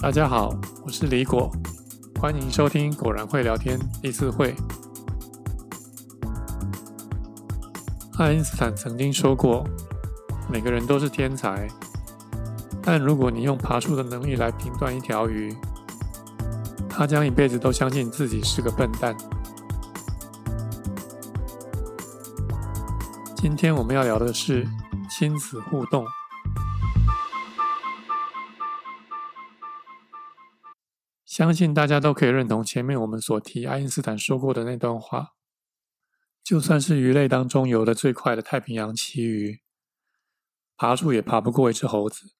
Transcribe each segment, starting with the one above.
大家好，我是李果，欢迎收听《果然会聊天》第四会。爱因斯坦曾经说过：“每个人都是天才，但如果你用爬树的能力来评断一条鱼，他将一辈子都相信自己是个笨蛋。”今天我们要聊的是亲子互动。相信大家都可以认同前面我们所提爱因斯坦说过的那段话：就算是鱼类当中游得最快的太平洋旗鱼，爬树也爬不过一只猴子，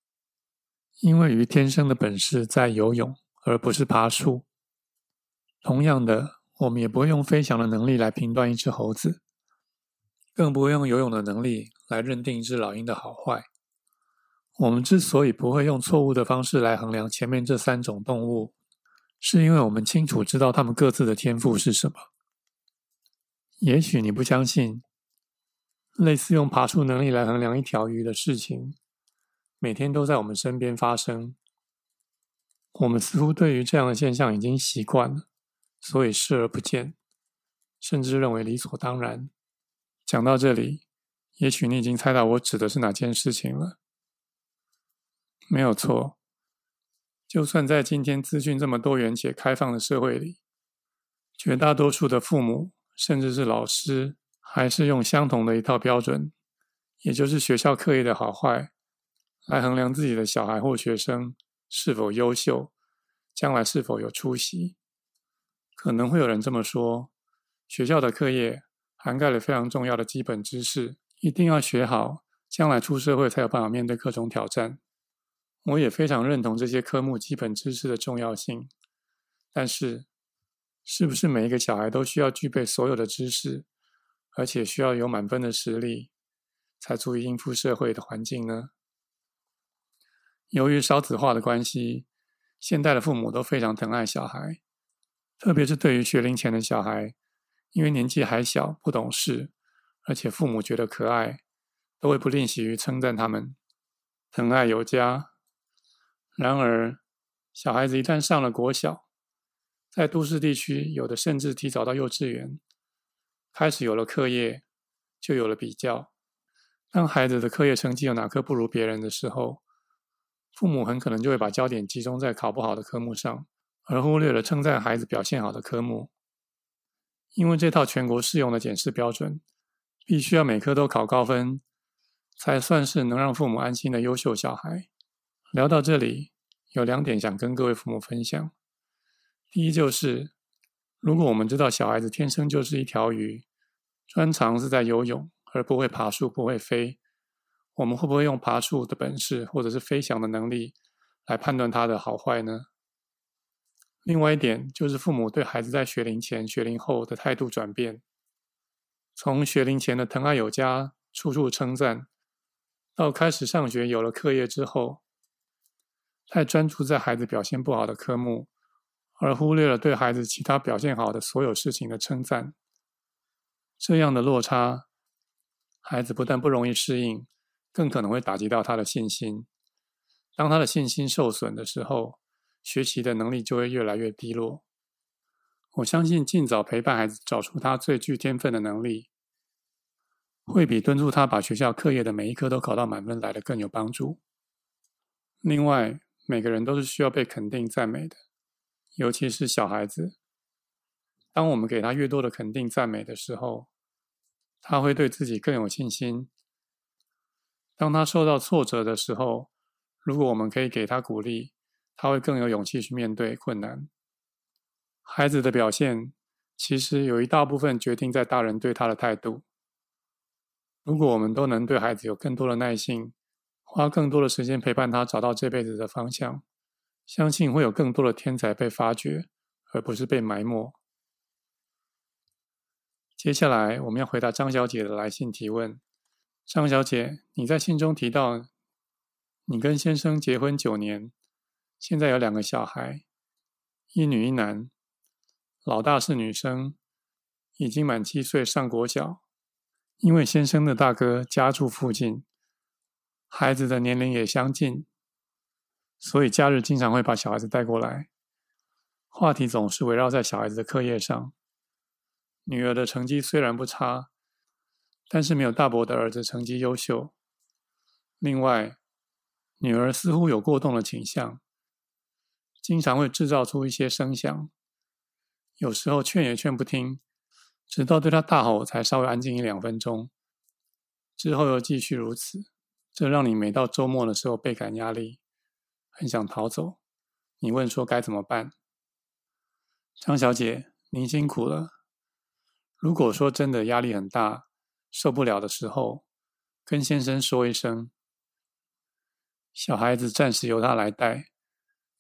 因为鱼天生的本事在游泳，而不是爬树。同样的，我们也不会用飞翔的能力来评断一只猴子，更不会用游泳的能力来认定一只老鹰的好坏。我们之所以不会用错误的方式来衡量前面这三种动物，是因为我们清楚知道它们各自的天赋是什么。也许你不相信，类似用爬树能力来衡量一条鱼的事情，每天都在我们身边发生。我们似乎对于这样的现象已经习惯了，所以视而不见，甚至认为理所当然。讲到这里，也许你已经猜到我指的是哪件事情了。没有错。就算在今天资讯这么多元且开放的社会里，绝大多数的父母甚至是老师，还是用相同的一套标准，也就是学校课业的好坏，来衡量自己的小孩或学生是否优秀，将来是否有出息。可能会有人这么说：学校的课业涵盖了非常重要的基本知识，一定要学好，将来出社会才有办法面对各种挑战。我也非常认同这些科目基本知识的重要性，但是，是不是每一个小孩都需要具备所有的知识，而且需要有满分的实力，才足以应付社会的环境呢？由于少子化的关系，现代的父母都非常疼爱小孩，特别是对于学龄前的小孩，因为年纪还小，不懂事，而且父母觉得可爱，都会不吝惜于称赞他们，疼爱有加。然而，小孩子一旦上了国小，在都市地区，有的甚至提早到幼稚园，开始有了课业，就有了比较。当孩子的课业成绩有哪科不如别人的时候，父母很可能就会把焦点集中在考不好的科目上，而忽略了称赞孩子表现好的科目。因为这套全国适用的检视标准，必须要每科都考高分，才算是能让父母安心的优秀小孩。聊到这里，有两点想跟各位父母分享。第一就是，如果我们知道小孩子天生就是一条鱼，专长是在游泳，而不会爬树、不会飞，我们会不会用爬树的本事或者是飞翔的能力来判断他的好坏呢？另外一点就是，父母对孩子在学龄前、学龄后的态度转变，从学龄前的疼爱有加、处处称赞，到开始上学有了课业之后，太专注在孩子表现不好的科目，而忽略了对孩子其他表现好的所有事情的称赞。这样的落差，孩子不但不容易适应，更可能会打击到他的信心。当他的信心受损的时候，学习的能力就会越来越低落。我相信尽早陪伴孩子找出他最具天分的能力，会比敦促他把学校课业的每一科都考到满分来得更有帮助。另外，每个人都是需要被肯定赞美的，尤其是小孩子。当我们给他越多的肯定赞美的时候，他会对自己更有信心。当他受到挫折的时候，如果我们可以给他鼓励，他会更有勇气去面对困难。孩子的表现其实有一大部分决定在大人对他的态度。如果我们都能对孩子有更多的耐心，花更多的时间陪伴他找到这辈子的方向，相信会有更多的天才被发掘，而不是被埋没。接下来我们要回答张小姐的来信提问。张小姐，你在信中提到，你跟先生结婚九年，现在有两个小孩，一女一男，老大是女生，已经满七岁上国小，因为先生的大哥家住附近，孩子的年龄也相近，所以假日经常会把小孩子带过来，话题总是围绕在小孩子的课业上。女儿的成绩虽然不差，但是没有大伯的儿子成绩优秀。另外，女儿似乎有过动的倾向，经常会制造出一些声响，有时候劝也劝不听，直到对她大吼才稍微安静一两分钟，之后又继续如此。这让你每到周末的时候倍感压力，很想逃走。你问说该怎么办？张小姐，您辛苦了。如果说真的压力很大，受不了的时候，跟先生说一声，小孩子暂时由他来带，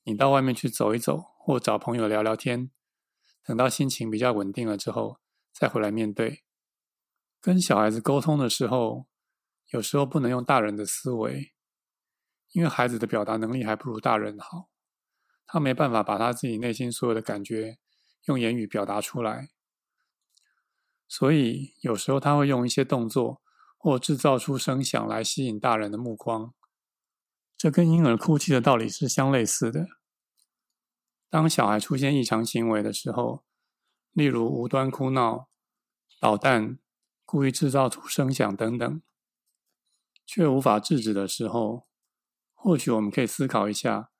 你到外面去走一走，或找朋友聊聊天，等到心情比较稳定了之后，再回来面对。跟小孩子沟通的时候，有时候不能用大人的思维，因为孩子的表达能力还不如大人好，他没办法把他自己内心所有的感觉用言语表达出来。所以有时候他会用一些动作或制造出声响来吸引大人的目光，这跟婴儿哭泣的道理是相类似的。当小孩出现异常行为的时候，例如无端哭闹、捣蛋、故意制造出声响等等，却无法制止的时候，或许我们可以思考一下，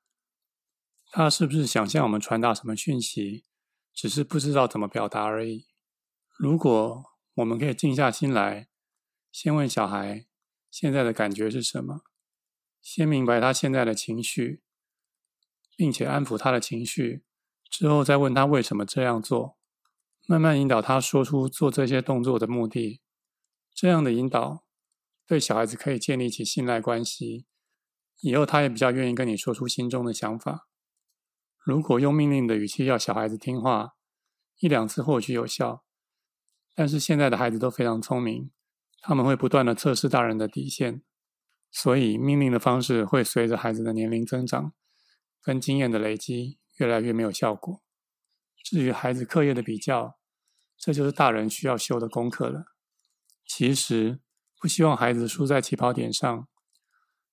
他是不是想向我们传达什么讯息，只是不知道怎么表达而已。如果我们可以静下心来，先问小孩现在的感觉是什么，先明白他现在的情绪，并且安抚他的情绪，之后再问他为什么这样做，慢慢引导他说出做这些动作的目的。这样的引导对小孩子可以建立起信赖关系，以后他也比较愿意跟你说出心中的想法。如果用命令的语气要小孩子听话，一两次或许有效。但是现在的孩子都非常聪明，他们会不断的测试大人的底线，所以命令的方式会随着孩子的年龄增长跟经验的累积越来越没有效果。至于孩子课业的比较，这就是大人需要修的功课了。其实不希望孩子输在起跑点上，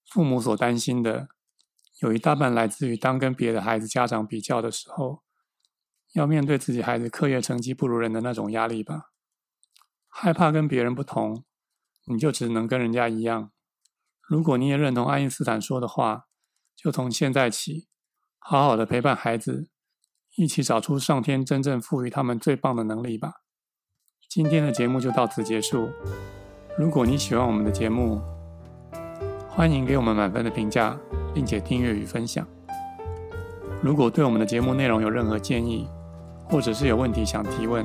父母所担心的有一大半来自于当跟别的孩子家长比较的时候，要面对自己孩子课业成绩不如人的那种压力吧。害怕跟别人不同，你就只能跟人家一样。如果你也认同爱因斯坦说的话，就从现在起，好好的陪伴孩子，一起找出上天真正赋予他们最棒的能力吧。今天的节目就到此结束。如果你喜欢我们的节目，欢迎给我们满分的评价，并且订阅与分享。如果对我们的节目内容有任何建议，或者是有问题想提问，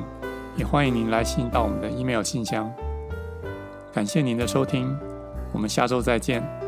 也欢迎您来信到我们的 email 信箱。感谢您的收听，我们下周再见。